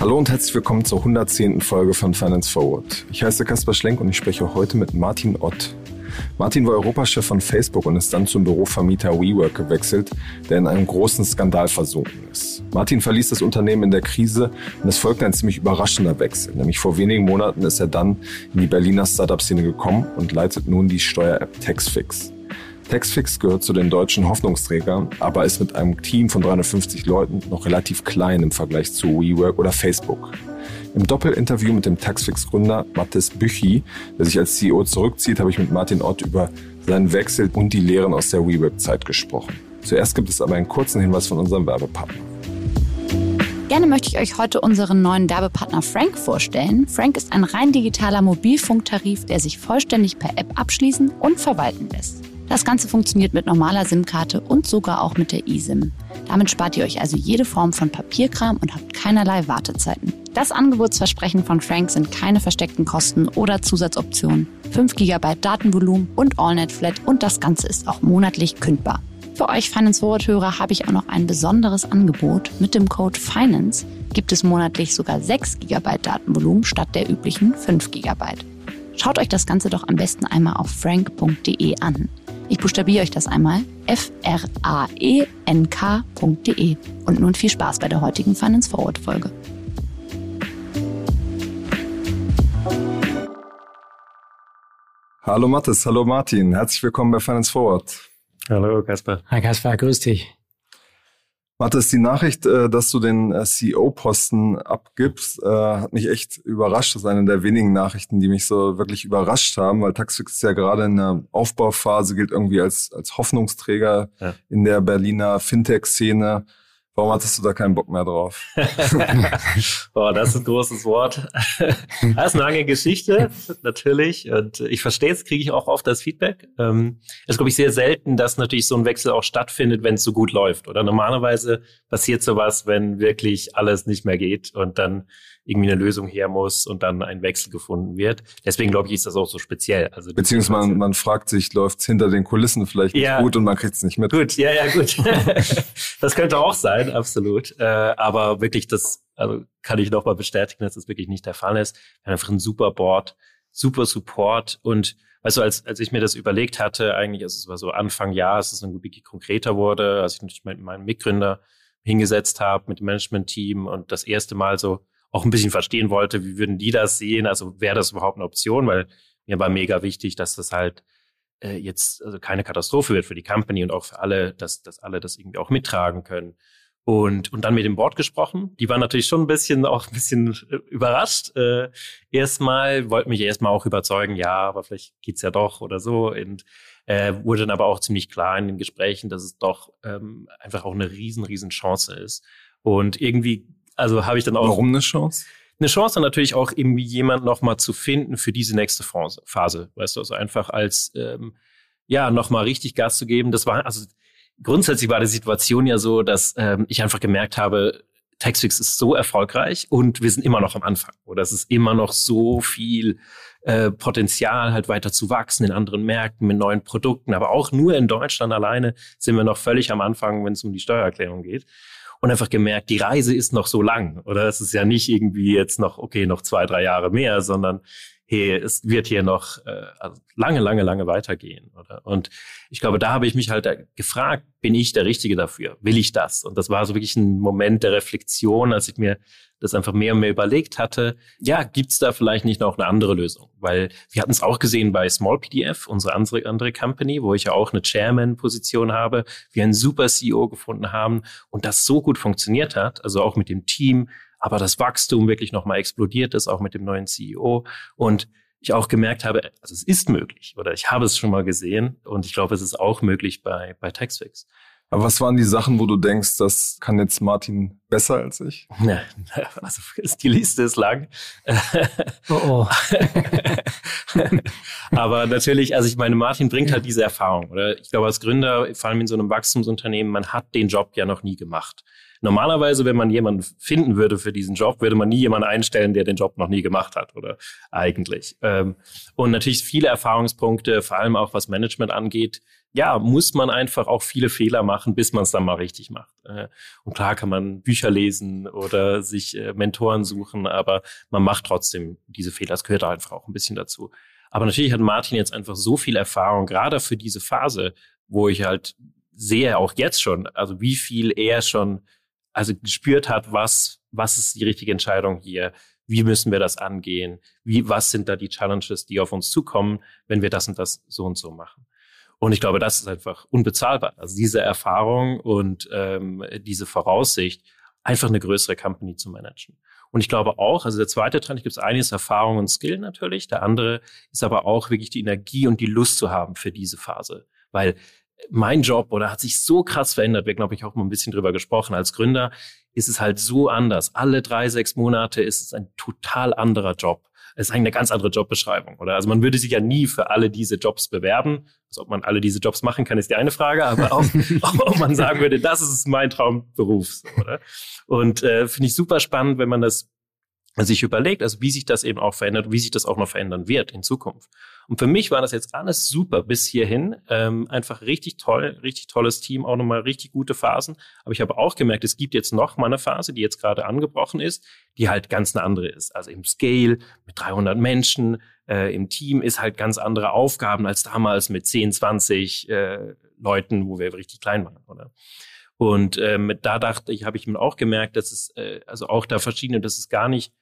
Hallo und herzlich willkommen zur 110. Folge von Finance Forward. Ich heiße Kaspar Schlenk und ich spreche heute mit Martin Ott. Martin war Europachef von Facebook und ist dann zum Bürovermieter WeWork gewechselt, der in einem großen Skandal versunken ist. Martin verließ das Unternehmen in der Krise und es folgte ein ziemlich überraschender Wechsel. Nämlich vor wenigen Monaten ist er dann in die Berliner Startup-Szene gekommen und leitet nun die Steuer-App Taxfix. Taxfix gehört zu den deutschen Hoffnungsträgern, aber ist mit einem Team von 350 Leuten noch relativ klein im Vergleich zu WeWork oder Facebook. Im Doppelinterview mit dem Taxfix-Gründer Mathis Büchi, der sich als CEO zurückzieht, habe ich mit Martin Ott über seinen Wechsel und die Lehren aus der WeWork-Zeit gesprochen. Zuerst gibt es aber einen kurzen Hinweis von unserem Werbepartner. Gerne möchte ich euch heute unseren neuen Werbepartner Frank vorstellen. Frank ist ein rein digitaler Mobilfunktarif, der sich vollständig per App abschließen und verwalten lässt. Das Ganze funktioniert mit normaler SIM-Karte und sogar auch mit der eSIM. Damit spart ihr euch also jede Form von Papierkram und habt keinerlei Wartezeiten. Das Angebotsversprechen von Frank sind keine versteckten Kosten oder Zusatzoptionen. 5 GB Datenvolumen und AllNet Flat und das Ganze ist auch monatlich kündbar. Für euch Finance Forward Hörer habe ich auch noch ein besonderes Angebot. Mit dem Code FINANCE gibt es monatlich sogar 6 GB Datenvolumen statt der üblichen 5 GB. Schaut euch das Ganze doch am besten einmal auf frank.de an. Ich buchstabiere euch das einmal. F-R-A-E-N-K.de. Und nun viel Spaß bei der heutigen Finance Forward Folge. Hallo Mathis, hallo Martin, herzlich willkommen bei Finance Forward. Hallo Kasper. Hi Kasper, grüß dich. Mathis, die Nachricht, äh, dass du den äh, CEO-Posten abgibst, äh, hat mich echt überrascht. Das ist eine der wenigen Nachrichten, die mich so wirklich überrascht haben, weil Taxfix ist ja gerade in der Aufbauphase, gilt irgendwie als, als Hoffnungsträger ja. in der Berliner Fintech-Szene. Warum hattest du da keinen Bock mehr drauf? Boah, das ist ein großes Wort. das ist eine lange Geschichte, natürlich. Und ich verstehe es, kriege ich auch oft das Feedback. Ähm, es ist, glaube ich, sehr selten, dass natürlich so ein Wechsel auch stattfindet, wenn es so gut läuft. Oder normalerweise passiert sowas, wenn wirklich alles nicht mehr geht und dann irgendwie eine Lösung her muss und dann ein Wechsel gefunden wird. Deswegen glaube ich, ist das auch so speziell. Also Beziehungsweise man, man fragt sich, läuft's hinter den Kulissen vielleicht nicht ja. gut und man kriegt's nicht mit. Gut, ja, ja, gut. das könnte auch sein, absolut. Äh, aber wirklich, das also kann ich nochmal bestätigen, dass das wirklich nicht der Fall ist. Wir haben einfach ein super Board, super Support und also als, als ich mir das überlegt hatte, eigentlich, also es war so Anfang Jahr, als es dann wirklich konkreter wurde, als ich natürlich mit meinem Mitgründer hingesetzt habe, mit dem Management-Team und das erste Mal so auch ein bisschen verstehen wollte, wie würden die das sehen? Also wäre das überhaupt eine Option? Weil mir war mega wichtig, dass das halt äh, jetzt also keine Katastrophe wird für die Company und auch für alle, dass, dass alle das irgendwie auch mittragen können. Und, und dann mit dem Board gesprochen. Die waren natürlich schon ein bisschen auch ein bisschen äh, überrascht. Äh, erstmal wollten mich erstmal auch überzeugen, ja, aber vielleicht geht's ja doch oder so. Und äh, wurde dann aber auch ziemlich klar in den Gesprächen, dass es doch ähm, einfach auch eine riesen, riesen Chance ist. Und irgendwie also habe ich dann auch. Warum eine Chance? Eine Chance natürlich auch irgendwie jemand nochmal zu finden für diese nächste Phase, weißt du, also einfach als ähm, ja nochmal richtig Gas zu geben. Das war also grundsätzlich war die Situation ja so, dass ähm, ich einfach gemerkt habe, Taxfix ist so erfolgreich und wir sind immer noch am Anfang. Oder es ist immer noch so viel äh, Potenzial, halt weiter zu wachsen in anderen Märkten mit neuen Produkten. Aber auch nur in Deutschland alleine sind wir noch völlig am Anfang, wenn es um die Steuererklärung geht und einfach gemerkt, die Reise ist noch so lang. Oder es ist ja nicht irgendwie jetzt noch, okay, noch zwei, drei Jahre mehr, sondern hey, es wird hier noch äh, also lange, lange, lange weitergehen. Oder? Und ich glaube, da habe ich mich halt gefragt, bin ich der Richtige dafür? Will ich das? Und das war so wirklich ein Moment der Reflexion, als ich mir das einfach mehr und mehr überlegt hatte, ja, gibt's da vielleicht nicht noch eine andere Lösung? Weil wir hatten es auch gesehen bei Small PDF, unsere andere, andere Company, wo ich ja auch eine Chairman-Position habe, wir einen super CEO gefunden haben und das so gut funktioniert hat, also auch mit dem Team, aber das Wachstum wirklich nochmal explodiert ist, auch mit dem neuen CEO und ich auch gemerkt habe, also es ist möglich oder ich habe es schon mal gesehen und ich glaube, es ist auch möglich bei, bei Taxfix. Aber was waren die Sachen, wo du denkst, das kann jetzt Martin besser als ich? Ja, also die Liste ist lang. Oh, oh. Aber natürlich, also ich meine, Martin bringt halt diese Erfahrung. Oder ich glaube, als Gründer, vor allem in so einem Wachstumsunternehmen, man hat den Job ja noch nie gemacht. Normalerweise, wenn man jemanden finden würde für diesen Job, würde man nie jemanden einstellen, der den Job noch nie gemacht hat, oder eigentlich. Ähm, und natürlich viele Erfahrungspunkte, vor allem auch was Management angeht, ja, muss man einfach auch viele Fehler machen, bis man es dann mal richtig macht. Äh, und klar kann man Bücher lesen oder sich äh, Mentoren suchen, aber man macht trotzdem diese Fehler. Das gehört einfach auch ein bisschen dazu. Aber natürlich hat Martin jetzt einfach so viel Erfahrung, gerade für diese Phase, wo ich halt sehe, auch jetzt schon, also wie viel er schon also gespürt hat, was, was ist die richtige Entscheidung hier, wie müssen wir das angehen, wie, was sind da die Challenges, die auf uns zukommen, wenn wir das und das so und so machen. Und ich glaube, das ist einfach unbezahlbar. Also diese Erfahrung und ähm, diese Voraussicht, einfach eine größere Company zu managen. Und ich glaube auch, also der zweite Trend, gibt es einiges Erfahrung und Skill natürlich. Der andere ist aber auch wirklich die Energie und die Lust zu haben für diese Phase. Weil mein Job oder hat sich so krass verändert. Wir, glaube ich, auch mal ein bisschen drüber gesprochen. Als Gründer ist es halt so anders. Alle drei, sechs Monate ist es ein total anderer Job. Es ist eigentlich eine ganz andere Jobbeschreibung, oder? Also man würde sich ja nie für alle diese Jobs bewerben. Also ob man alle diese Jobs machen kann, ist die eine Frage, aber auch, ob man sagen würde, das ist mein Traumberuf, oder? Und äh, finde ich super spannend, wenn man das sich überlegt, also wie sich das eben auch verändert, wie sich das auch noch verändern wird in Zukunft. Und für mich war das jetzt alles super bis hierhin. Ähm, einfach richtig toll, richtig tolles Team, auch nochmal richtig gute Phasen. Aber ich habe auch gemerkt, es gibt jetzt noch mal eine Phase, die jetzt gerade angebrochen ist, die halt ganz eine andere ist. Also im Scale mit 300 Menschen, äh, im Team ist halt ganz andere Aufgaben als damals mit 10, 20 äh, Leuten, wo wir richtig klein waren, oder? Und ähm, da dachte ich, habe ich mir auch gemerkt, dass es äh, also auch da verschiedene, dass es gar nicht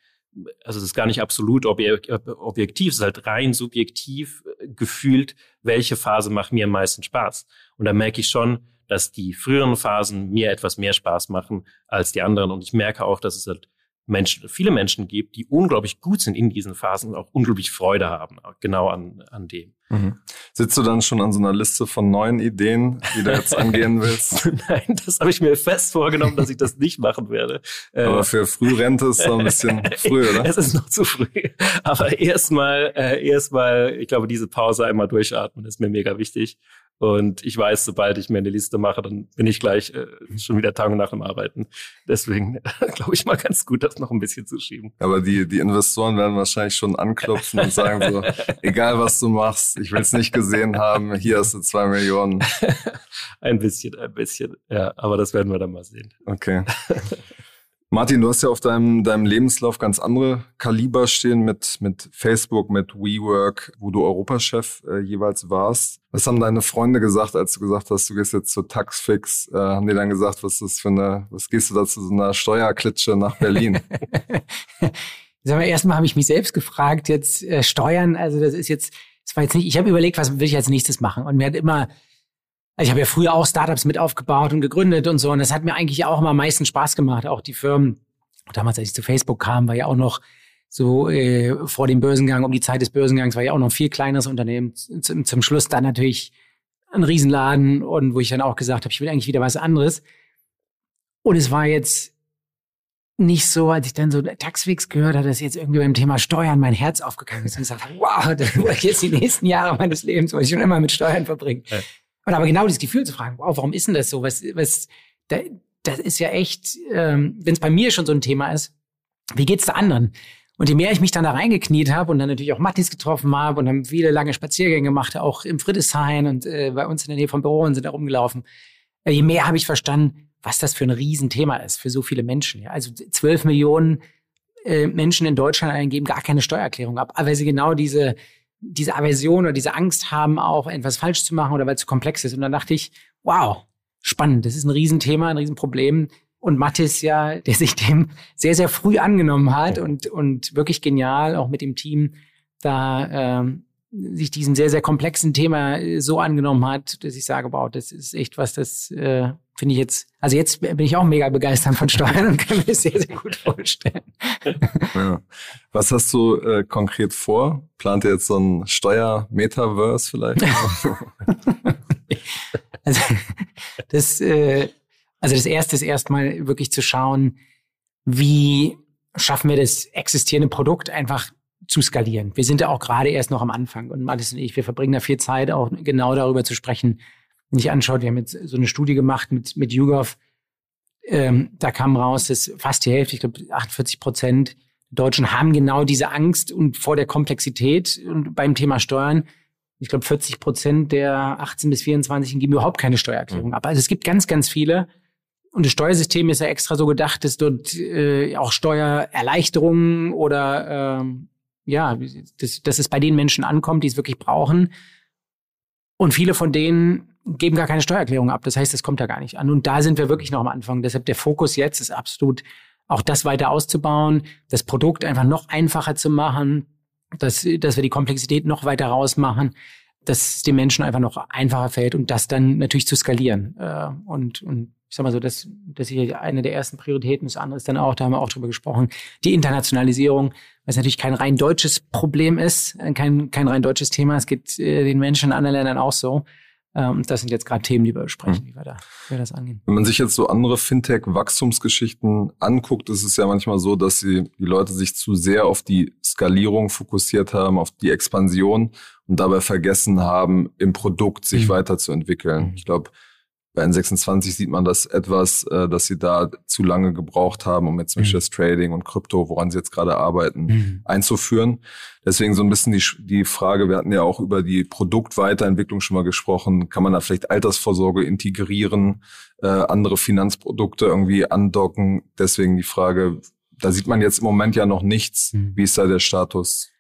also es ist gar nicht absolut objektiv, es ist halt rein subjektiv äh, gefühlt, welche Phase macht mir am meisten Spaß. Und da merke ich schon, dass die früheren Phasen mir etwas mehr Spaß machen als die anderen. Und ich merke auch, dass es halt Menschen, viele Menschen gibt, die unglaublich gut sind in diesen Phasen und auch unglaublich Freude haben, genau an, an dem. Mhm. Sitzt du dann schon an so einer Liste von neuen Ideen, die du jetzt angehen willst? Nein, das habe ich mir fest vorgenommen, dass ich das nicht machen werde. Aber für Frührente ist es noch ein bisschen früh, oder? Es ist noch zu früh. Aber erstmal, äh, erstmal, ich glaube, diese Pause einmal durchatmen ist mir mega wichtig. Und ich weiß, sobald ich mir eine Liste mache, dann bin ich gleich äh, schon wieder Tag und Nacht am Arbeiten. Deswegen glaube ich mal ganz gut, das noch ein bisschen zu schieben. Aber die, die Investoren werden wahrscheinlich schon anklopfen und sagen so, egal was du machst, ich will es nicht gesehen haben, hier hast du zwei Millionen. ein bisschen, ein bisschen. Ja, aber das werden wir dann mal sehen. Okay. Martin, du hast ja auf deinem, deinem Lebenslauf ganz andere Kaliber stehen mit, mit Facebook, mit WeWork, wo du Europachef äh, jeweils warst. Was haben deine Freunde gesagt, als du gesagt hast, du gehst jetzt zur Taxfix? Äh, haben die dann gesagt, was ist das für eine, was gehst du da zu so einer Steuerklitsche nach Berlin? Sag mal, erstmal habe ich mich selbst gefragt, jetzt äh, Steuern, also das ist jetzt, das war jetzt nicht, ich habe überlegt, was will ich als nächstes machen? Und mir hat immer ich habe ja früher auch Startups mit aufgebaut und gegründet und so. Und das hat mir eigentlich auch immer am meisten Spaß gemacht. Auch die Firmen, damals, als ich zu Facebook kam, war ja auch noch so äh, vor dem Börsengang, um die Zeit des Börsengangs, war ja auch noch ein viel kleineres Unternehmen. Zum, zum Schluss dann natürlich ein Riesenladen und wo ich dann auch gesagt habe, ich will eigentlich wieder was anderes. Und es war jetzt nicht so, als ich dann so Taxfix gehört habe, dass jetzt irgendwie beim Thema Steuern mein Herz aufgegangen ist und gesagt habe, wow, das ich jetzt die nächsten Jahre meines Lebens, wollte ich schon immer mit Steuern verbringen. Ja. Und aber genau dieses Gefühl zu fragen, wow, warum ist denn das so? Was, was, da, das ist ja echt, ähm, wenn es bei mir schon so ein Thema ist, wie geht's der anderen? Und je mehr ich mich dann da reingekniet habe und dann natürlich auch Mattis getroffen habe und dann viele lange Spaziergänge gemacht, auch im Friedrichshain und äh, bei uns in der Nähe vom Büro und sind da rumgelaufen, äh, je mehr habe ich verstanden, was das für ein Riesenthema ist für so viele Menschen. Ja? Also zwölf Millionen äh, Menschen in Deutschland geben gar keine Steuererklärung ab, weil sie genau diese diese Aversion oder diese Angst haben, auch etwas falsch zu machen oder weil es zu komplex ist. Und dann dachte ich, wow, spannend, das ist ein Riesenthema, ein Riesenproblem. Und Mathis ja, der sich dem sehr, sehr früh angenommen hat und, und wirklich genial, auch mit dem Team, da ähm, sich diesem sehr, sehr komplexen Thema äh, so angenommen hat, dass ich sage, wow, das ist echt was, das äh, finde ich jetzt, also jetzt bin ich auch mega begeistert von Steuern und kann mir das sehr, sehr gut vorstellen. Ja. Was hast du äh, konkret vor? Plant ihr jetzt so ein Steuer-Metaverse vielleicht? also, das, äh, also das erste ist erstmal wirklich zu schauen, wie schaffen wir das existierende Produkt einfach zu skalieren. Wir sind ja auch gerade erst noch am Anfang und Malis und ich, wir verbringen da viel Zeit, auch genau darüber zu sprechen. Wenn ich anschaut, wir haben jetzt so eine Studie gemacht mit, mit YouGov, ähm, da kam raus, dass fast die Hälfte, ich glaube 48 Prozent Deutschen haben genau diese Angst und vor der Komplexität und beim Thema Steuern ich glaube 40 Prozent der 18 bis 24 geben überhaupt keine Steuererklärung mhm. ab. Also es gibt ganz, ganz viele. Und das Steuersystem ist ja extra so gedacht, dass dort äh, auch Steuererleichterungen oder ähm, ja, dass, dass es bei den Menschen ankommt, die es wirklich brauchen. Und viele von denen geben gar keine Steuererklärung ab. Das heißt, es kommt da gar nicht an. Und da sind wir wirklich noch am Anfang. Deshalb der Fokus jetzt ist absolut auch das weiter auszubauen, das Produkt einfach noch einfacher zu machen, dass, dass wir die Komplexität noch weiter rausmachen, dass es den Menschen einfach noch einfacher fällt und das dann natürlich zu skalieren. Äh, und, und ich sag mal so, das, das ist hier eine der ersten Prioritäten. Das andere ist dann auch, da haben wir auch drüber gesprochen, die Internationalisierung, was natürlich kein rein deutsches Problem ist, äh, kein, kein rein deutsches Thema. Es geht äh, den Menschen in anderen Ländern auch so. Ähm, das sind jetzt gerade Themen, die wir besprechen, mhm. wie wir, da, wie wir das angehen. Wenn man sich jetzt so andere Fintech-Wachstumsgeschichten anguckt, ist es ja manchmal so, dass sie, die Leute sich zu sehr auf die Skalierung fokussiert haben, auf die Expansion und dabei vergessen haben, im Produkt sich mhm. weiterzuentwickeln. Ich glaube, bei N26 sieht man das etwas, äh, dass sie da zu lange gebraucht haben, um jetzt mhm. das Trading und Krypto, woran sie jetzt gerade arbeiten, mhm. einzuführen. Deswegen so ein bisschen die, die Frage, wir hatten ja auch über die Produktweiterentwicklung schon mal gesprochen, kann man da vielleicht Altersvorsorge integrieren, äh, andere Finanzprodukte irgendwie andocken? Deswegen die Frage, da sieht man jetzt im Moment ja noch nichts. Mhm. Wie ist da der Status?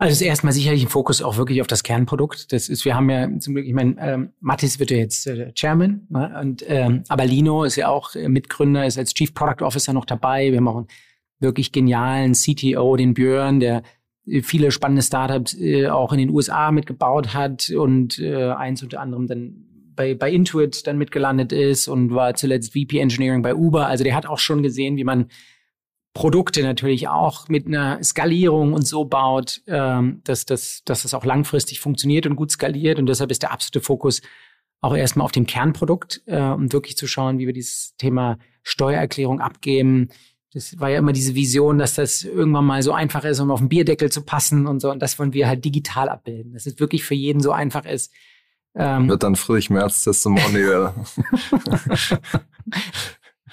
Also erstmal sicherlich ein Fokus auch wirklich auf das Kernprodukt. Das ist, wir haben ja zum Glück, ich meine, ähm, Mattis wird ja jetzt äh, Chairman, ne? und ähm, aber Lino ist ja auch äh, Mitgründer, ist als Chief Product Officer noch dabei. Wir haben auch einen wirklich genialen CTO, den Björn, der äh, viele spannende Startups äh, auch in den USA mitgebaut hat und äh, eins unter anderem dann bei, bei Intuit dann mitgelandet ist und war zuletzt VP Engineering bei Uber. Also der hat auch schon gesehen, wie man Produkte natürlich auch mit einer Skalierung und so baut, ähm, dass, dass, dass das auch langfristig funktioniert und gut skaliert. Und deshalb ist der absolute Fokus auch erstmal auf dem Kernprodukt, äh, um wirklich zu schauen, wie wir dieses Thema Steuererklärung abgeben. Das war ja immer diese Vision, dass das irgendwann mal so einfach ist, um auf den Bierdeckel zu passen und so. Und das wollen wir halt digital abbilden, dass es wirklich für jeden so einfach ist. Ähm, Wird dann Friedrich Merz Testimonial.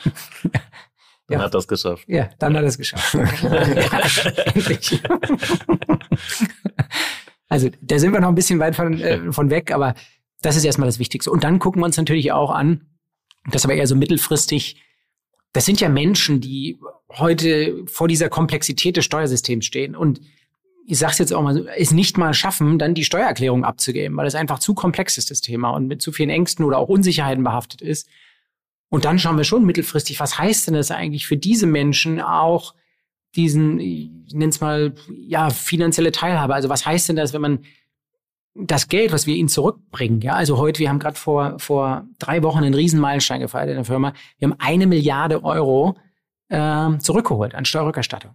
Dann ja. hat er es geschafft. Ja, dann hat er es geschafft. endlich. also da sind wir noch ein bisschen weit von, äh, von weg, aber das ist erstmal das Wichtigste. Und dann gucken wir uns natürlich auch an, das aber eher so mittelfristig, das sind ja Menschen, die heute vor dieser Komplexität des Steuersystems stehen und ich sag's jetzt auch mal, es nicht mal schaffen, dann die Steuererklärung abzugeben, weil es einfach zu komplex ist, das Thema, und mit zu vielen Ängsten oder auch Unsicherheiten behaftet ist. Und dann schauen wir schon mittelfristig, was heißt denn das eigentlich für diese Menschen auch diesen, ich nenne es mal, ja, finanzielle Teilhabe. Also was heißt denn das, wenn man das Geld, was wir ihnen zurückbringen, ja, also heute, wir haben gerade vor, vor drei Wochen einen Riesenmeilenstein gefeiert in der Firma. Wir haben eine Milliarde Euro äh, zurückgeholt an Steuerrückerstattung.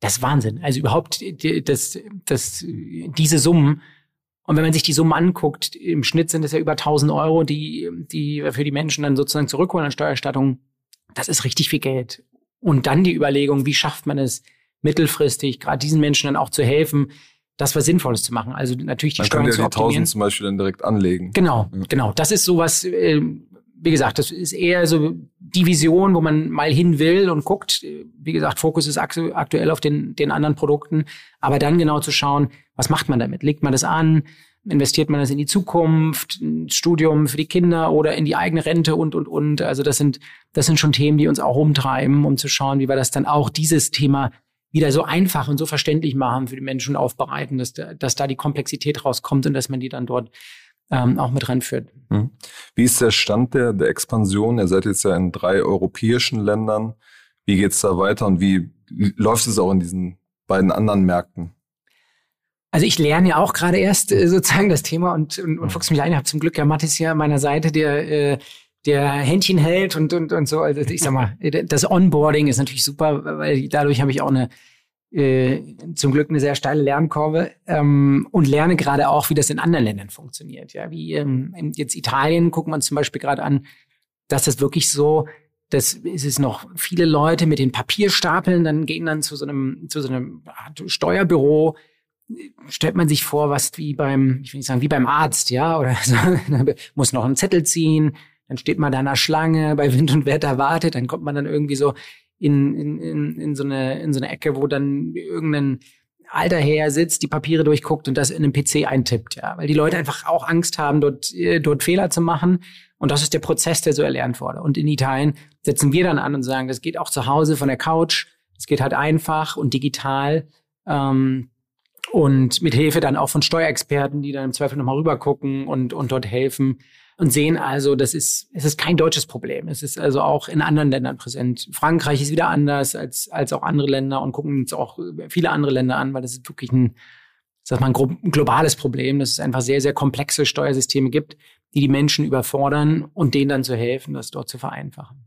Das ist Wahnsinn. Also überhaupt das, das, diese Summen und wenn man sich die Summe anguckt, im Schnitt sind es ja über 1000 Euro, die, die für die Menschen dann sozusagen zurückholen an Steuererstattung. Das ist richtig viel Geld. Und dann die Überlegung, wie schafft man es mittelfristig, gerade diesen Menschen dann auch zu helfen, das was Sinnvolles zu machen. Also natürlich die man Steuern ja zu optimieren. die 1000 zum Beispiel dann direkt anlegen. Genau, ja. genau. Das ist sowas, äh, wie gesagt, das ist eher so die Vision, wo man mal hin will und guckt. Wie gesagt, Fokus ist aktuell auf den, den anderen Produkten. Aber dann genau zu schauen, was macht man damit? Legt man das an? Investiert man das in die Zukunft, ein Studium für die Kinder oder in die eigene Rente und, und, und? Also das sind, das sind schon Themen, die uns auch umtreiben, um zu schauen, wie wir das dann auch dieses Thema wieder so einfach und so verständlich machen für die Menschen aufbereiten, dass, dass da die Komplexität rauskommt und dass man die dann dort ähm, auch mit ranführt. Hm. Wie ist der Stand der, der Expansion? Ihr seid jetzt ja in drei europäischen Ländern. Wie geht's da weiter und wie läuft es auch in diesen beiden anderen Märkten? Also ich lerne ja auch gerade erst äh, sozusagen das Thema und, und, und fuchs mich ein. Ich habe zum Glück ja Mathis hier an meiner Seite, der äh, der Händchen hält und, und, und so. Also ich sag mal, das Onboarding ist natürlich super, weil dadurch habe ich auch eine äh, zum Glück eine sehr steile Lernkurve ähm, und lerne gerade auch, wie das in anderen Ländern funktioniert. Ja, wie ähm, jetzt Italien gucken wir uns zum Beispiel gerade an, dass das wirklich so, dass ist es noch viele Leute mit den Papierstapeln, dann gehen dann zu so einem zu so einem Steuerbüro, stellt man sich vor, was wie beim, ich will nicht sagen, wie beim Arzt, ja, oder so, muss noch einen Zettel ziehen, dann steht man da in einer Schlange, bei Wind und Wetter wartet, dann kommt man dann irgendwie so in, in, in, in, so eine, in so eine Ecke, wo dann irgendein alter Herr sitzt, die Papiere durchguckt und das in einem PC eintippt, ja, weil die Leute einfach auch Angst haben, dort, äh, dort Fehler zu machen. Und das ist der Prozess, der so erlernt wurde. Und in Italien setzen wir dann an und sagen, das geht auch zu Hause von der Couch, es geht halt einfach und digital. Ähm, und mit Hilfe dann auch von Steuerexperten, die dann im Zweifel nochmal rübergucken und, und dort helfen und sehen also, das ist, es ist kein deutsches Problem. Es ist also auch in anderen Ländern präsent. Frankreich ist wieder anders als, als auch andere Länder und gucken uns auch viele andere Länder an, weil das ist wirklich ein, sag mal, ein globales Problem, dass es einfach sehr, sehr komplexe Steuersysteme gibt, die die Menschen überfordern und denen dann zu helfen, das dort zu vereinfachen.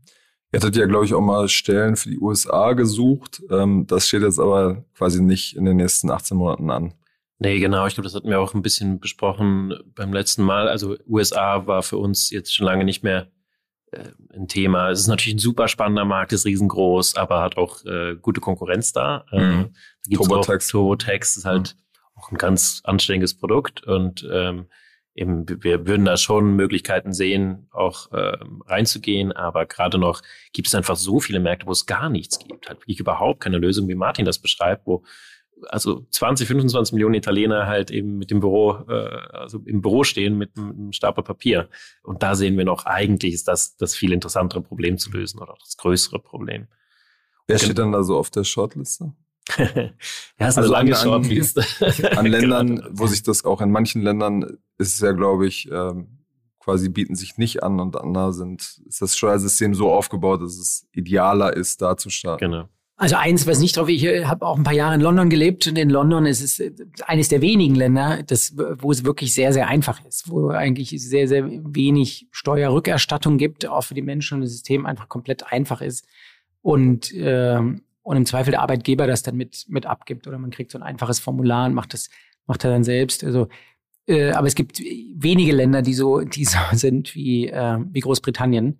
Ihr hattet ja, glaube ich, auch mal Stellen für die USA gesucht. Ähm, das steht jetzt aber quasi nicht in den nächsten 18 Monaten an. Nee, genau. Ich glaube, das hatten wir auch ein bisschen besprochen beim letzten Mal. Also USA war für uns jetzt schon lange nicht mehr äh, ein Thema. Es ist natürlich ein super spannender Markt, ist riesengroß, aber hat auch äh, gute Konkurrenz da. Äh, mhm. da Turbotex. Turbotex ist halt mhm. auch ein ganz anständiges Produkt und ähm, eben wir würden da schon Möglichkeiten sehen, auch äh, reinzugehen, aber gerade noch gibt es einfach so viele Märkte, wo es gar nichts gibt, halt wirklich überhaupt keine Lösung, wie Martin das beschreibt, wo also 20, 25 Millionen Italiener halt eben mit dem Büro, äh, also im Büro stehen mit, einem Stapel Papier. Und da sehen wir noch, eigentlich ist das das viel interessantere Problem zu lösen oder das größere Problem. Wer steht dann da so auf der Shortliste? ja, ist also eine lange Shortliste. An Ländern, wo sich das auch in manchen Ländern ist es ja, glaube ich, ähm, quasi bieten sich nicht an und andere sind, ist das Steuersystem so aufgebaut, dass es idealer ist, da zu starten. Genau. Also eins, was nicht drauf, ich äh, habe auch ein paar Jahre in London gelebt und in London ist es äh, eines der wenigen Länder, das, wo es wirklich sehr, sehr einfach ist, wo eigentlich sehr, sehr wenig Steuerrückerstattung gibt, auch für die Menschen und das System einfach komplett einfach ist und, äh, und im Zweifel der Arbeitgeber das dann mit, mit abgibt oder man kriegt so ein einfaches Formular und macht das, macht er dann selbst. Also äh, aber es gibt wenige Länder, die so, die so sind wie, äh, wie Großbritannien.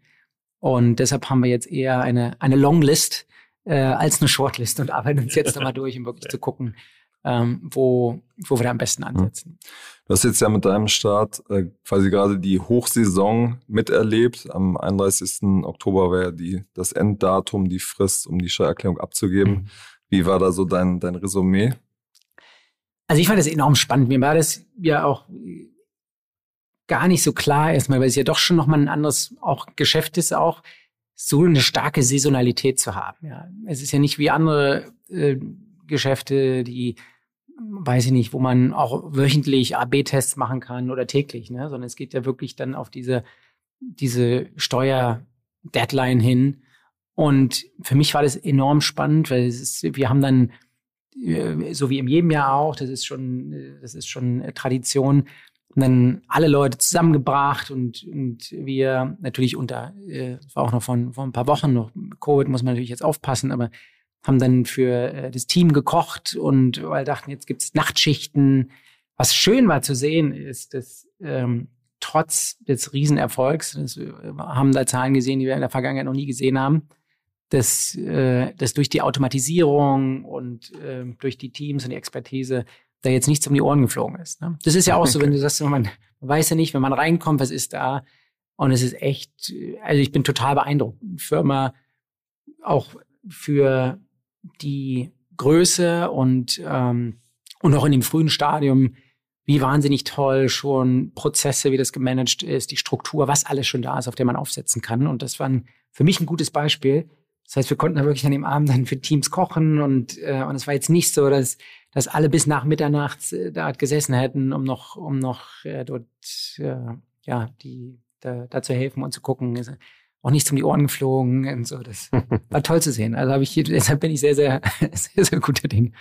Und deshalb haben wir jetzt eher eine, eine Longlist äh, als eine Shortlist und arbeiten uns jetzt nochmal durch, um wirklich zu gucken, ähm, wo, wo wir da am besten hm. ansetzen. Du hast jetzt ja mit deinem Start äh, quasi gerade die Hochsaison miterlebt. Am 31. Oktober wäre die, das Enddatum, die Frist, um die Steuererklärung abzugeben. Mhm. Wie war da so dein, dein Resümee? Also ich fand das enorm spannend. Mir war das ja auch gar nicht so klar erstmal, weil es ja doch schon nochmal ein anderes auch Geschäft ist auch so eine starke Saisonalität zu haben. Ja. Es ist ja nicht wie andere äh, Geschäfte, die, weiß ich nicht, wo man auch wöchentlich AB-Tests machen kann oder täglich, ne? sondern es geht ja wirklich dann auf diese, diese Steuer-Deadline hin. Und für mich war das enorm spannend, weil ist, wir haben dann, äh, so wie in jedem Jahr auch, das ist schon, äh, das ist schon Tradition, dann alle Leute zusammengebracht und, und wir natürlich unter, äh, das war auch noch von, vor ein paar Wochen noch, Covid muss man natürlich jetzt aufpassen, aber haben dann für äh, das Team gekocht und weil dachten, jetzt gibt's Nachtschichten. Was schön war zu sehen, ist, dass ähm, trotz des Riesenerfolgs, das, äh, haben da Zahlen gesehen, die wir in der Vergangenheit noch nie gesehen haben, dass, äh, dass durch die Automatisierung und äh, durch die Teams und die Expertise da jetzt nichts um die Ohren geflogen ist. Ne? Das ist ja auch so, wenn du sagst, man weiß ja nicht, wenn man reinkommt, was ist da. Und es ist echt, also ich bin total beeindruckt. Firma auch für die Größe und, ähm, und auch in dem frühen Stadium, wie wahnsinnig toll schon Prozesse, wie das gemanagt ist, die Struktur, was alles schon da ist, auf der man aufsetzen kann. Und das war ein, für mich ein gutes Beispiel. Das heißt, wir konnten da wirklich an dem Abend dann für Teams kochen und, äh, und es war jetzt nicht so, dass dass alle bis nach Mitternacht äh, da gesessen hätten, um noch, um noch äh, dort äh, ja die da, da zu helfen und zu gucken. Auch nichts um die Ohren geflogen und so. Das war toll zu sehen. Also habe ich deshalb bin ich sehr, sehr, sehr, sehr guter Ding.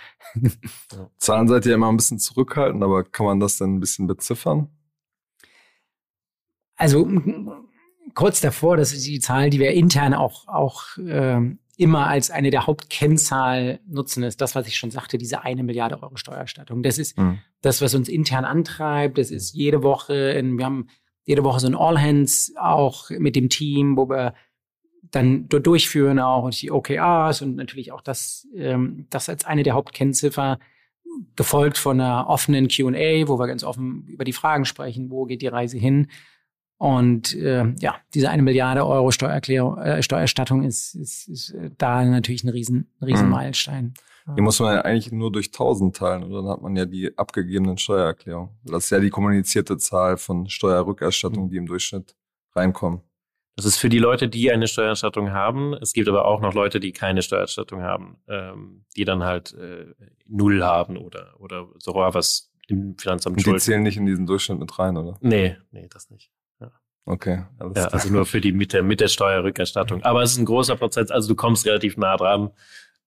Zahlen seid ihr immer ein bisschen zurückhaltend, aber kann man das dann ein bisschen beziffern? Also kurz davor, das ist die Zahl, die wir intern auch, auch ähm, immer als eine der Hauptkennzahl nutzen, ist das, was ich schon sagte, diese eine Milliarde Euro Steuererstattung. Das ist mhm. das, was uns intern antreibt. Das ist jede Woche, in, wir haben jede Woche so ein All Hands auch mit dem Team, wo wir dann durchführen auch die OKRs und natürlich auch das, ähm, das als eine der Hauptkennziffer, gefolgt von einer offenen Q&A, wo wir ganz offen über die Fragen sprechen, wo geht die Reise hin. Und äh, ja, diese eine Milliarde Euro Steuererklärung, äh, Steuererstattung ist, ist, ist da natürlich ein riesen, riesen mhm. Meilenstein. Die muss man ja eigentlich nur durch 1000 teilen und dann hat man ja die abgegebenen Steuererklärungen. Das ist ja die kommunizierte Zahl von Steuerrückerstattungen, die im Durchschnitt reinkommen. Das ist für die Leute, die eine Steuererstattung haben. Es gibt aber auch noch Leute, die keine Steuererstattung haben, ähm, die dann halt äh, null haben oder, oder sogar was dem Finanzamt schulden. Die zählen nicht in diesen Durchschnitt mit rein, oder? Nee, nee, das nicht. Okay. Alles ja, also nur für die mit der, mit der Steuerrückerstattung. Aber es ist ein großer Prozent, also du kommst relativ nah dran.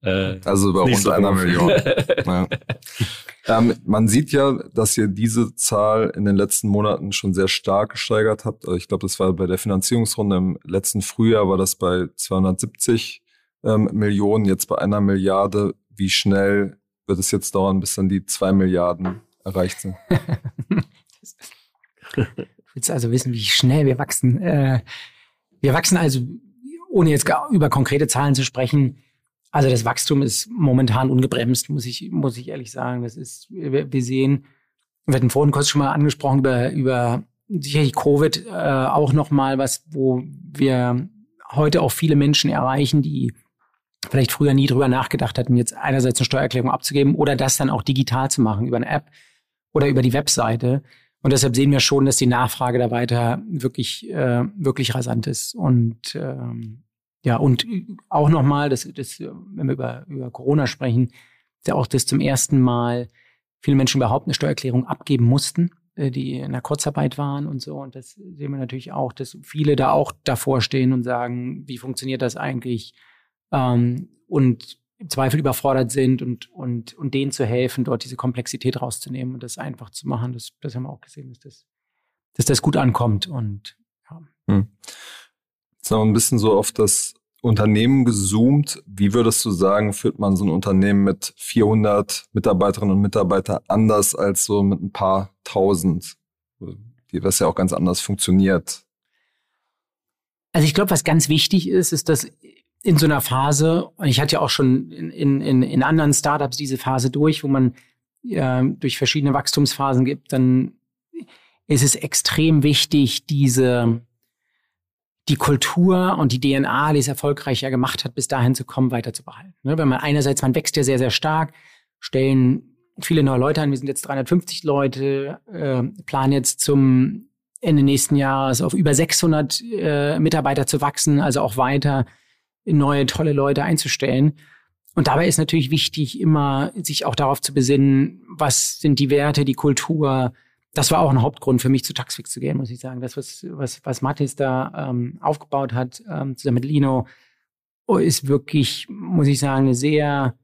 Äh, also bei rund so einer Million. ja. ähm, man sieht ja, dass ihr diese Zahl in den letzten Monaten schon sehr stark gesteigert habt. Also ich glaube, das war bei der Finanzierungsrunde im letzten Frühjahr war das bei 270 ähm, Millionen, jetzt bei einer Milliarde. Wie schnell wird es jetzt dauern, bis dann die zwei Milliarden erreicht sind? willst also wissen, wie schnell wir wachsen. Äh, wir wachsen also, ohne jetzt über konkrete Zahlen zu sprechen, also das Wachstum ist momentan ungebremst, muss ich, muss ich ehrlich sagen. Das ist, wir, wir sehen, wir hatten vorhin kurz schon mal angesprochen über, über sicherlich Covid äh, auch nochmal was, wo wir heute auch viele Menschen erreichen, die vielleicht früher nie drüber nachgedacht hatten, jetzt einerseits eine Steuererklärung abzugeben oder das dann auch digital zu machen über eine App oder über die Webseite. Und deshalb sehen wir schon, dass die Nachfrage da weiter wirklich, äh, wirklich rasant ist. Und ähm, ja, und auch nochmal, das, das, wenn wir über, über Corona sprechen, ist ja auch das zum ersten Mal viele Menschen überhaupt eine Steuererklärung abgeben mussten, äh, die in der Kurzarbeit waren und so. Und das sehen wir natürlich auch, dass viele da auch davor stehen und sagen, wie funktioniert das eigentlich? Ähm, und im Zweifel überfordert sind und, und, und denen zu helfen, dort diese Komplexität rauszunehmen und das einfach zu machen. Das, das haben wir auch gesehen, dass das, dass das gut ankommt. Und ja. Hm. Jetzt noch ein bisschen so auf das Unternehmen gezoomt. Wie würdest du sagen, führt man so ein Unternehmen mit 400 Mitarbeiterinnen und Mitarbeitern anders als so mit ein paar tausend, die was ja auch ganz anders funktioniert? Also ich glaube, was ganz wichtig ist, ist, dass in so einer Phase, und ich hatte ja auch schon in, in, in anderen Startups diese Phase durch, wo man ja, durch verschiedene Wachstumsphasen gibt, dann ist es extrem wichtig, diese die Kultur und die DNA, die es erfolgreich ja gemacht hat, bis dahin zu kommen, weiter zu behalten. Ne? Wenn man einerseits, man wächst ja sehr, sehr stark, stellen viele neue Leute an. Wir sind jetzt 350 Leute, äh, planen jetzt zum Ende nächsten Jahres auf über 600 äh, Mitarbeiter zu wachsen, also auch weiter neue, tolle Leute einzustellen. Und dabei ist natürlich wichtig, immer sich auch darauf zu besinnen, was sind die Werte, die Kultur, das war auch ein Hauptgrund für mich zu Taxfix zu gehen, muss ich sagen. Das, was, was, was Mathis da ähm, aufgebaut hat, ähm, zusammen mit Lino, oh, ist wirklich, muss ich sagen, eine sehr,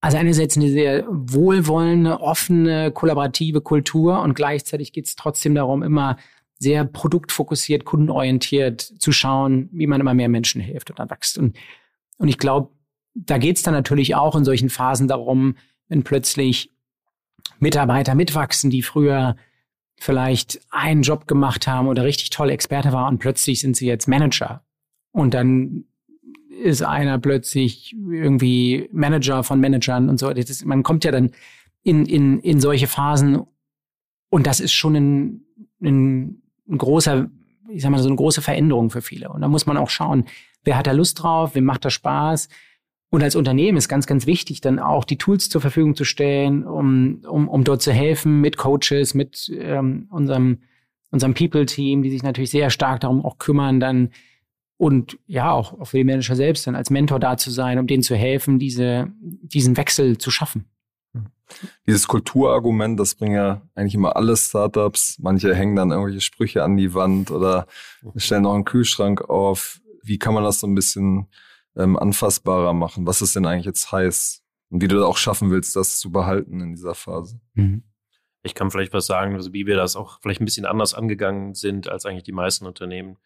also einerseits eine sehr wohlwollende, offene, kollaborative Kultur und gleichzeitig geht es trotzdem darum, immer sehr produktfokussiert, kundenorientiert zu schauen, wie man immer mehr Menschen hilft und dann wächst. Und, und ich glaube, da geht es dann natürlich auch in solchen Phasen darum, wenn plötzlich Mitarbeiter mitwachsen, die früher vielleicht einen Job gemacht haben oder richtig toll Experte waren und plötzlich sind sie jetzt Manager. Und dann ist einer plötzlich irgendwie Manager von Managern und so. Ist, man kommt ja dann in, in, in solche Phasen und das ist schon ein, ein, ein großer, ich sag mal, so eine große Veränderung für viele. Und da muss man auch schauen, wer hat da Lust drauf, wem macht das Spaß, und als Unternehmen ist ganz, ganz wichtig, dann auch die Tools zur Verfügung zu stellen, um, um, um dort zu helfen mit Coaches, mit ähm, unserem, unserem People-Team, die sich natürlich sehr stark darum auch kümmern, dann und ja, auch, auch für die Manager selbst dann als Mentor da zu sein, um denen zu helfen, diese, diesen Wechsel zu schaffen. Dieses Kulturargument, das bringen ja eigentlich immer alle Startups. Manche hängen dann irgendwelche Sprüche an die Wand oder stellen noch einen Kühlschrank auf. Wie kann man das so ein bisschen ähm, anfassbarer machen, was es denn eigentlich jetzt heißt und wie du das auch schaffen willst, das zu behalten in dieser Phase. Mhm. Ich kann vielleicht was sagen, also wie wir das auch vielleicht ein bisschen anders angegangen sind als eigentlich die meisten Unternehmen.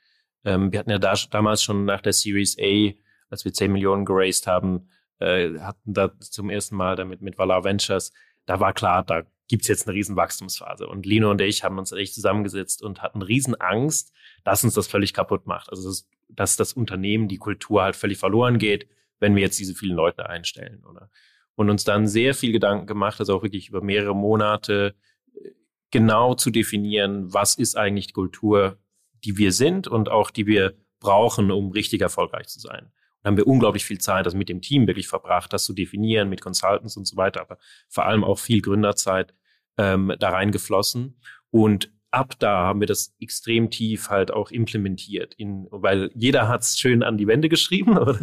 Ähm, wir hatten ja da, damals schon nach der Series A, als wir 10 Millionen geraced haben, äh, hatten da zum ersten Mal damit mit Valar Ventures, da war klar, da gibt's jetzt eine riesen Wachstumsphase. Und Lino und ich haben uns echt zusammengesetzt und hatten riesen Angst, dass uns das völlig kaputt macht. Also das dass das Unternehmen, die Kultur halt völlig verloren geht, wenn wir jetzt diese vielen Leute einstellen, oder? Und uns dann sehr viel Gedanken gemacht, also auch wirklich über mehrere Monate, genau zu definieren, was ist eigentlich die Kultur, die wir sind und auch die wir brauchen, um richtig erfolgreich zu sein. Haben wir unglaublich viel Zeit, das mit dem Team wirklich verbracht, das zu definieren, mit Consultants und so weiter, aber vor allem auch viel Gründerzeit ähm, da reingeflossen. Und ab da haben wir das extrem tief halt auch implementiert, in, weil jeder hat es schön an die Wände geschrieben, oder?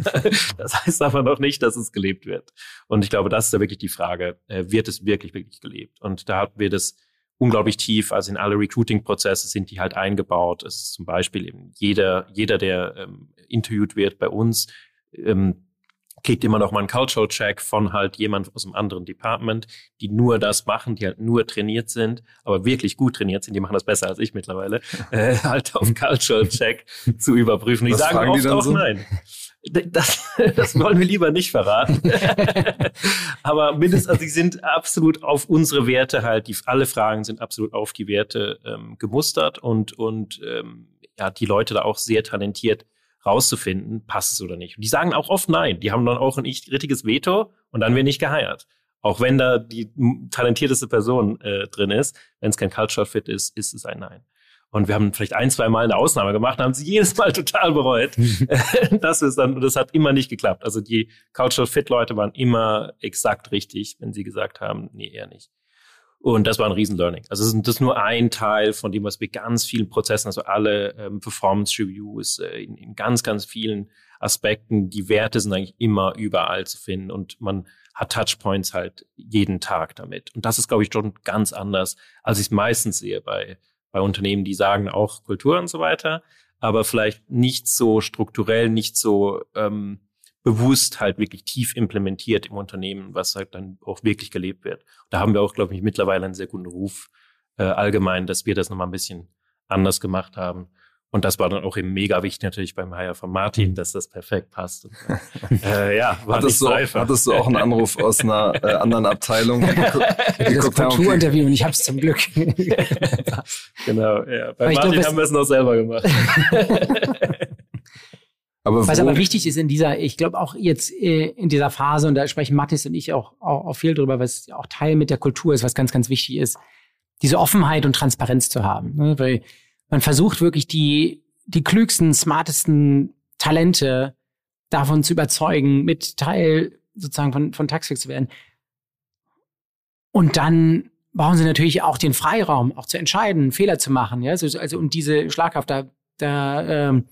das heißt aber noch nicht, dass es gelebt wird. Und ich glaube, das ist da wirklich die Frage, äh, wird es wirklich, wirklich gelebt? Und da haben wir das unglaublich tief, also in alle Recruiting-Prozesse sind die halt eingebaut. Es ist zum Beispiel eben jeder, jeder, der ähm, interviewt wird bei uns, ähm, kriegt immer noch mal einen Cultural Check von halt jemand aus einem anderen Department, die nur das machen, die halt nur trainiert sind, aber wirklich gut trainiert sind, die machen das besser als ich mittlerweile, äh, halt auf Cultural Check zu überprüfen. Die Was sagen oft auch so? nein. Das, das wollen wir lieber nicht verraten. Aber mindestens, also sie sind absolut auf unsere Werte halt, die, alle Fragen sind absolut auf die Werte ähm, gemustert und, und ähm, ja, die Leute da auch sehr talentiert rauszufinden, passt es oder nicht. Und die sagen auch oft nein. Die haben dann auch ein richtiges Veto und dann wird nicht geheiert. Auch wenn da die talentierteste Person äh, drin ist, wenn es kein Cultural Fit ist, ist es ein Nein. Und wir haben vielleicht ein, zwei Mal eine Ausnahme gemacht, haben sie jedes Mal total bereut. das ist dann, das hat immer nicht geklappt. Also die Cultural Fit Leute waren immer exakt richtig, wenn sie gesagt haben, nee, eher nicht. Und das war ein Riesen-Learning. Also das ist nur ein Teil von dem, was wir ganz vielen Prozessen, also alle ähm, Performance-Reviews äh, in, in ganz, ganz vielen Aspekten, die Werte sind eigentlich immer überall zu finden und man hat Touchpoints halt jeden Tag damit. Und das ist, glaube ich, schon ganz anders, als ich es meistens sehe bei, bei Unternehmen, die sagen auch Kultur und so weiter, aber vielleicht nicht so strukturell, nicht so ähm, bewusst halt wirklich tief implementiert im Unternehmen, was halt dann auch wirklich gelebt wird. Da haben wir auch, glaube ich, mittlerweile einen sehr guten Ruf äh, allgemein, dass wir das nochmal ein bisschen anders gemacht haben. Und das war dann auch eben mega wichtig natürlich beim Hire von Martin, dass das perfekt passt. Und, äh, ja, war hattest, du, einfach. hattest du auch einen Anruf aus einer äh, anderen Abteilung? das Kulturinterview und ich habe es zum Glück. genau, ja. Bei Martin glaub, haben wir es noch selber gemacht. Aber Was aber wichtig ist in dieser, ich glaube auch jetzt äh, in dieser Phase, und da sprechen Mathis und ich auch, auch, auch viel drüber, was auch Teil mit der Kultur ist, was ganz, ganz wichtig ist, diese Offenheit und Transparenz zu haben. Ne? Weil man versucht wirklich die, die klügsten, smartesten Talente davon zu überzeugen, mit Teil sozusagen von, von Taxfix zu werden. Und dann brauchen sie natürlich auch den Freiraum, auch zu entscheiden, Fehler zu machen. Ja? Also, also und diese Schlagkraft, da, da ähm,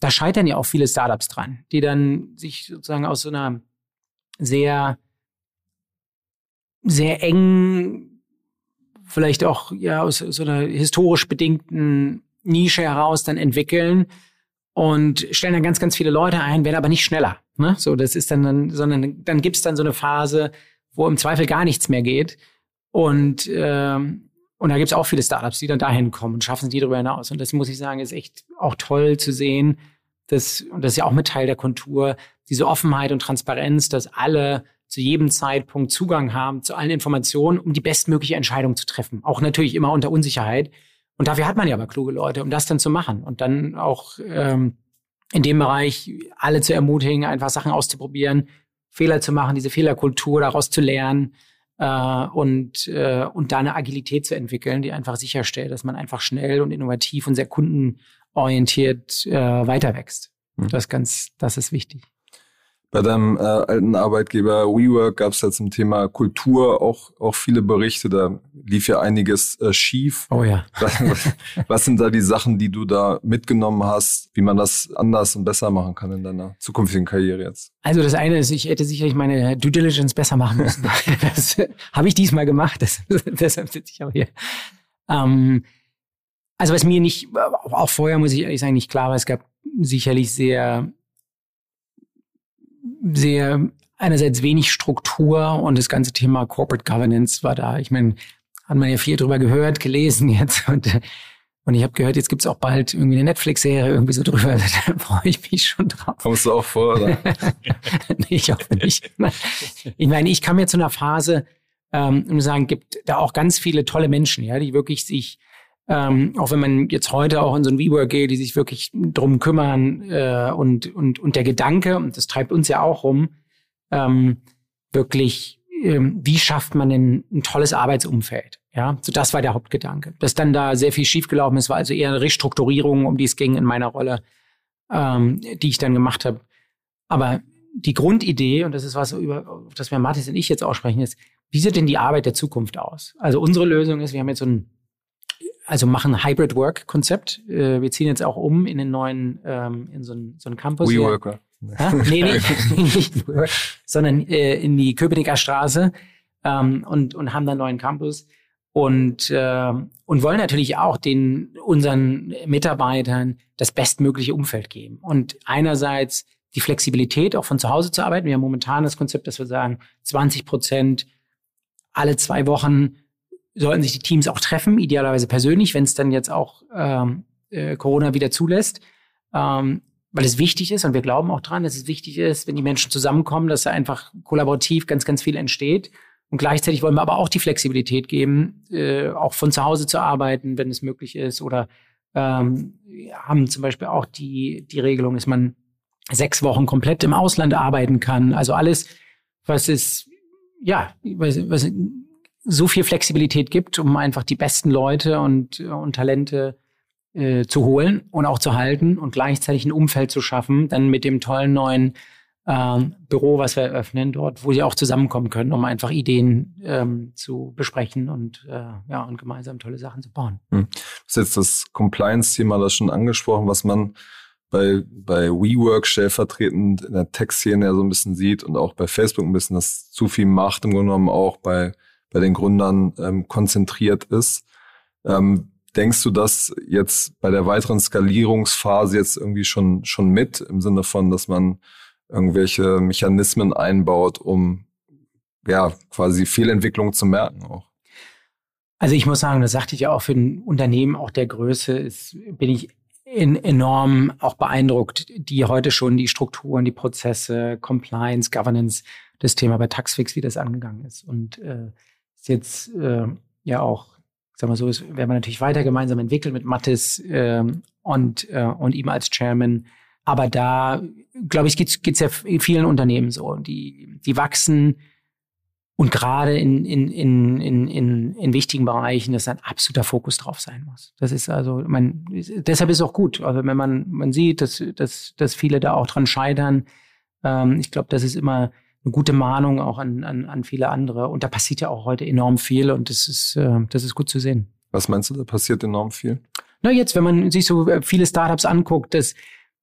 da scheitern ja auch viele Startups dran, die dann sich sozusagen aus so einer sehr, sehr engen, vielleicht auch ja aus so einer historisch bedingten Nische heraus dann entwickeln und stellen dann ganz, ganz viele Leute ein, werden aber nicht schneller. Ne? So, das ist dann, dann sondern dann gibt's dann so eine Phase, wo im Zweifel gar nichts mehr geht. Und ähm, und da gibt es auch viele Startups, die dann dahin kommen und schaffen es die darüber hinaus. Und das muss ich sagen, ist echt auch toll zu sehen, dass, und das ist ja auch mit Teil der Kultur, diese Offenheit und Transparenz, dass alle zu jedem Zeitpunkt Zugang haben zu allen Informationen, um die bestmögliche Entscheidung zu treffen. Auch natürlich immer unter Unsicherheit. Und dafür hat man ja aber kluge Leute, um das dann zu machen. Und dann auch ähm, in dem Bereich alle zu ermutigen, einfach Sachen auszuprobieren, Fehler zu machen, diese Fehlerkultur daraus zu lernen äh, und, äh, und da eine Agilität zu entwickeln, die einfach sicherstellt, dass man einfach schnell und innovativ und sehr kundenorientiert äh, weiter wächst. Mhm. Das, ganz, das ist wichtig. Bei deinem äh, alten Arbeitgeber WeWork gab es ja zum Thema Kultur auch, auch viele Berichte. Da lief ja einiges äh, schief. Oh ja. Was, was, sind da die Sachen, die du da mitgenommen hast, wie man das anders und besser machen kann in deiner zukünftigen Karriere jetzt? Also das eine ist, ich hätte sicherlich meine Due Diligence besser machen müssen. das habe ich diesmal gemacht. Das, deshalb sitze ich auch hier. Ähm, also was mir nicht, auch vorher muss ich ehrlich sagen, nicht klar war, es gab sicherlich sehr sehr einerseits wenig Struktur und das ganze Thema Corporate Governance war da. Ich meine, hat man ja viel drüber gehört, gelesen jetzt und und ich habe gehört, jetzt gibt's auch bald irgendwie eine Netflix-Serie irgendwie so drüber. Da freue ich mich schon drauf. Kommst du auch vor, oder? nee, ich hoffe nicht. Ich meine, ich kam jetzt zu einer Phase, ähm, um sagen, gibt da auch ganz viele tolle Menschen, ja, die wirklich sich ähm, auch wenn man jetzt heute auch in so ein WeWork geht, die sich wirklich drum kümmern äh, und, und, und der Gedanke, und das treibt uns ja auch rum, ähm, wirklich, ähm, wie schafft man denn ein tolles Arbeitsumfeld? Ja, so das war der Hauptgedanke. Dass dann da sehr viel schiefgelaufen ist, war also eher eine Restrukturierung, um die es ging in meiner Rolle, ähm, die ich dann gemacht habe. Aber die Grundidee, und das ist was, über das wir Mathis und ich jetzt aussprechen, ist, wie sieht denn die Arbeit der Zukunft aus? Also unsere Lösung ist, wir haben jetzt so ein, also machen ein Hybrid Work Konzept. Äh, wir ziehen jetzt auch um in den neuen, ähm, in so einen, so Campus. WeWorker. Ja? Nee, nee, nicht WeWork, sondern äh, in die Köpenicker Straße ähm, und, und haben da einen neuen Campus und, äh, und wollen natürlich auch den unseren Mitarbeitern das bestmögliche Umfeld geben. Und einerseits die Flexibilität, auch von zu Hause zu arbeiten. Wir haben momentan das Konzept, dass wir sagen, 20 Prozent alle zwei Wochen sollten sich die Teams auch treffen, idealerweise persönlich, wenn es dann jetzt auch ähm, äh, Corona wieder zulässt. Ähm, weil es wichtig ist und wir glauben auch dran, dass es wichtig ist, wenn die Menschen zusammenkommen, dass da einfach kollaborativ ganz, ganz viel entsteht. Und gleichzeitig wollen wir aber auch die Flexibilität geben, äh, auch von zu Hause zu arbeiten, wenn es möglich ist. Oder ähm, haben zum Beispiel auch die, die Regelung, dass man sechs Wochen komplett im Ausland arbeiten kann. Also alles, was es, ja, was, was so viel Flexibilität gibt, um einfach die besten Leute und, und Talente äh, zu holen und auch zu halten und gleichzeitig ein Umfeld zu schaffen, dann mit dem tollen neuen ähm, Büro, was wir eröffnen, dort, wo sie auch zusammenkommen können, um einfach Ideen ähm, zu besprechen und äh, ja und gemeinsam tolle Sachen zu bauen. Hm. Du hast jetzt das Compliance-Thema da schon angesprochen, was man bei, bei WeWork stellvertretend in der Tech-Szene ja so ein bisschen sieht und auch bei Facebook ein bisschen, dass zu viel Macht im Grunde genommen auch bei, bei den Gründern ähm, konzentriert ist. Ähm, denkst du das jetzt bei der weiteren Skalierungsphase jetzt irgendwie schon, schon mit, im Sinne von, dass man irgendwelche Mechanismen einbaut, um ja quasi Fehlentwicklung zu merken auch? Also ich muss sagen, das sagte ich ja auch für ein Unternehmen auch der Größe, ist, bin ich in, enorm auch beeindruckt, die heute schon die Strukturen, die Prozesse, Compliance, Governance, das Thema bei Taxfix, wie das angegangen ist. Und äh, jetzt äh, ja auch, sagen wir so, ist, werden wir natürlich weiter gemeinsam entwickeln mit Mattis äh, und, äh, und ihm als Chairman. Aber da, glaube ich, geht es ja vielen Unternehmen so. Die, die wachsen und gerade in, in, in, in, in, in wichtigen Bereichen, dass ein absoluter Fokus drauf sein muss. Das ist also, man, deshalb ist es auch gut. Also wenn man, man sieht, dass, dass, dass viele da auch dran scheitern, ähm, ich glaube, das ist immer eine gute Mahnung auch an, an, an viele andere. Und da passiert ja auch heute enorm viel und das ist, äh, das ist gut zu sehen. Was meinst du, da passiert enorm viel? Na, jetzt, wenn man sich so äh, viele Startups anguckt, dass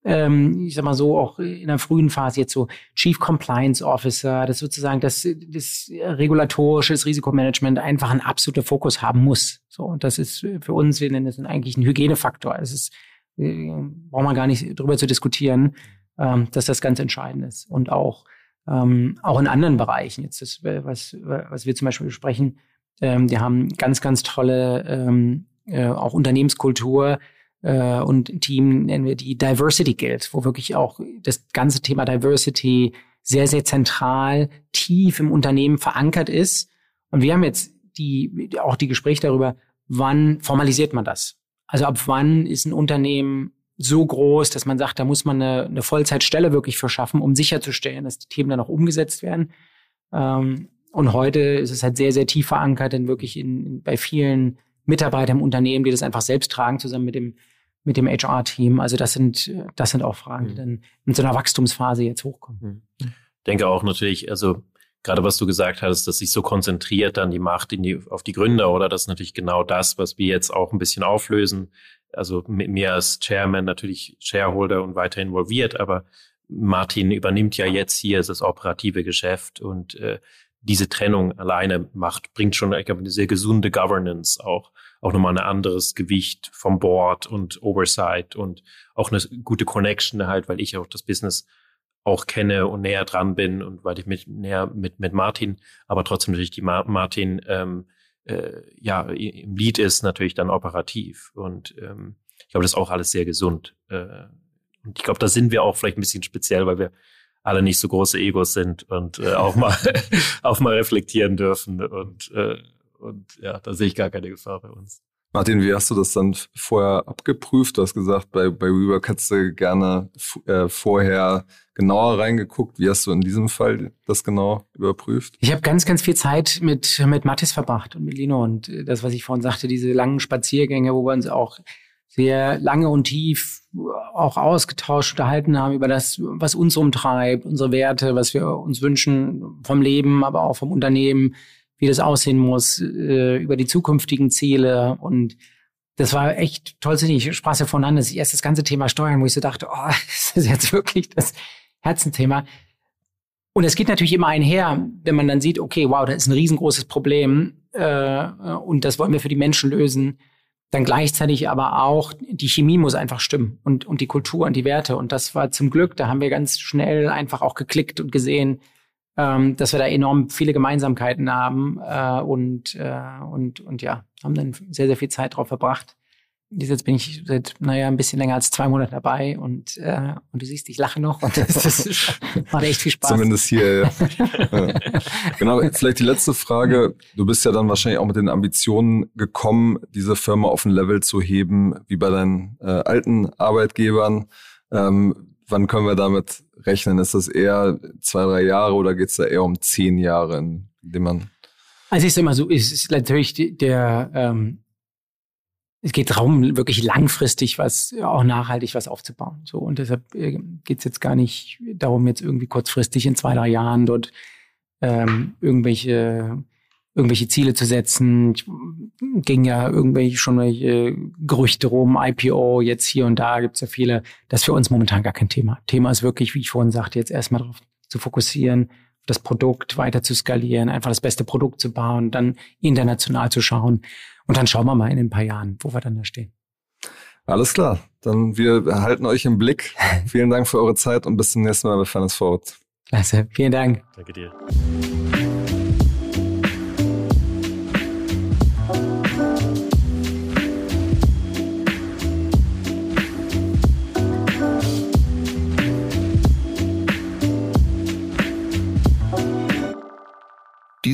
ähm, ich sag mal so, auch in der frühen Phase jetzt so Chief Compliance Officer, das sozusagen das, das regulatorische, das Risikomanagement einfach ein absoluter Fokus haben muss. So, und das ist für uns, wir nennen das eigentlich ein Hygienefaktor. Es ist, äh, braucht man gar nicht drüber zu diskutieren, ähm, dass das ganz entscheidend ist. Und auch, ähm, auch in anderen Bereichen, jetzt das, was, was wir zum Beispiel besprechen, ähm, die haben ganz, ganz tolle ähm, äh, auch Unternehmenskultur, äh, und Team nennen wir die Diversity Guild, wo wirklich auch das ganze Thema Diversity sehr, sehr zentral, tief im Unternehmen verankert ist. Und wir haben jetzt die, auch die Gespräche darüber, wann formalisiert man das? Also ab wann ist ein Unternehmen so groß, dass man sagt, da muss man eine, eine Vollzeitstelle wirklich für schaffen, um sicherzustellen, dass die Themen dann auch umgesetzt werden. Ähm, und heute ist es halt sehr, sehr tief verankert, denn wirklich in, in, bei vielen Mitarbeitern im Unternehmen, die das einfach selbst tragen, zusammen mit dem mit dem HR-Team. Also das sind, das sind auch Fragen, die mhm. dann in so einer Wachstumsphase jetzt hochkommen. Ich mhm. denke auch natürlich, also gerade was du gesagt hast, dass sich so konzentriert dann die Macht die, auf die Gründer, oder das ist natürlich genau das, was wir jetzt auch ein bisschen auflösen. Also mit mir als Chairman natürlich Shareholder und weiter involviert, aber Martin übernimmt ja jetzt hier das operative Geschäft und äh, diese Trennung alleine macht, bringt schon ich glaube, eine sehr gesunde Governance auch auch nochmal ein anderes Gewicht vom Board und Oversight und auch eine gute Connection halt, weil ich auch das Business auch kenne und näher dran bin und weil ich mit näher mit mit Martin, aber trotzdem natürlich die Ma Martin ähm, äh, ja im Lead ist natürlich dann operativ und ähm, ich glaube das ist auch alles sehr gesund äh, und ich glaube da sind wir auch vielleicht ein bisschen speziell, weil wir alle nicht so große Egos sind und äh, auch mal auch mal reflektieren dürfen und äh, und ja, da sehe ich gar keine Gefahr bei uns. Martin, wie hast du das dann vorher abgeprüft? Du hast gesagt, bei, bei WeWork hättest du gerne äh, vorher genauer reingeguckt. Wie hast du in diesem Fall das genau überprüft? Ich habe ganz, ganz viel Zeit mit, mit Mathis verbracht und mit Lino. Und das, was ich vorhin sagte, diese langen Spaziergänge, wo wir uns auch sehr lange und tief auch ausgetauscht, unterhalten haben über das, was uns umtreibt, unsere Werte, was wir uns wünschen vom Leben, aber auch vom Unternehmen, wie das aussehen muss, äh, über die zukünftigen Ziele und das war echt toll. Ich sprach ja voneinander. Das erst das ganze Thema Steuern, wo ich so dachte, oh, das ist jetzt wirklich das Herzenthema. Und es geht natürlich immer einher, wenn man dann sieht, okay, wow, da ist ein riesengroßes Problem äh, und das wollen wir für die Menschen lösen. Dann gleichzeitig aber auch, die Chemie muss einfach stimmen und, und die Kultur und die Werte. Und das war zum Glück, da haben wir ganz schnell einfach auch geklickt und gesehen, ähm, dass wir da enorm viele Gemeinsamkeiten haben äh, und, äh, und, und ja, haben dann sehr, sehr viel Zeit drauf verbracht. Jetzt bin ich seit, naja, ein bisschen länger als zwei Monate dabei und, äh, und du siehst, ich lache noch und das, das macht echt viel Spaß. Zumindest hier, ja. ja. Genau, vielleicht die letzte Frage. Du bist ja dann wahrscheinlich auch mit den Ambitionen gekommen, diese Firma auf ein Level zu heben, wie bei deinen äh, alten Arbeitgebern. Ähm, wann können wir damit rechnen? Ist das eher zwei, drei Jahre oder geht es da eher um zehn Jahre, in denen man. Also ich sag mal so, es ist natürlich der, ähm, es geht darum, wirklich langfristig was, auch nachhaltig was aufzubauen. So und deshalb äh, geht es jetzt gar nicht darum, jetzt irgendwie kurzfristig in zwei, drei Jahren dort ähm, irgendwelche irgendwelche Ziele zu setzen. Ich, ging ja irgendwelche schon welche Gerüchte rum, IPO, jetzt hier und da gibt's ja viele. Das ist für uns momentan gar kein Thema. Thema ist wirklich, wie ich vorhin sagte, jetzt erstmal darauf zu fokussieren, das Produkt weiter zu skalieren, einfach das beste Produkt zu bauen, dann international zu schauen. Und dann schauen wir mal in ein paar Jahren, wo wir dann da stehen. Alles klar. Dann wir halten euch im Blick. Vielen Dank für eure Zeit und bis zum nächsten Mal bei Finance Forward. Klasse. Vielen Dank. Danke dir.